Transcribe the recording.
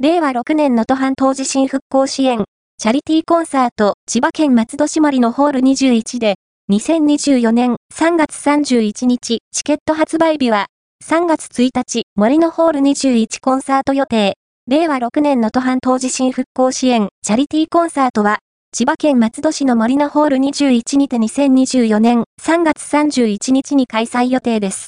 令和6年の都半島地震復興支援、チャリティーコンサート、千葉県松戸市森のホール21で、2024年3月31日、チケット発売日は、3月1日、森のホール21コンサート予定。令和6年の都半島地震復興支援、チャリティーコンサートは、千葉県松戸市の森のホール21にて2024年3月31日に開催予定です。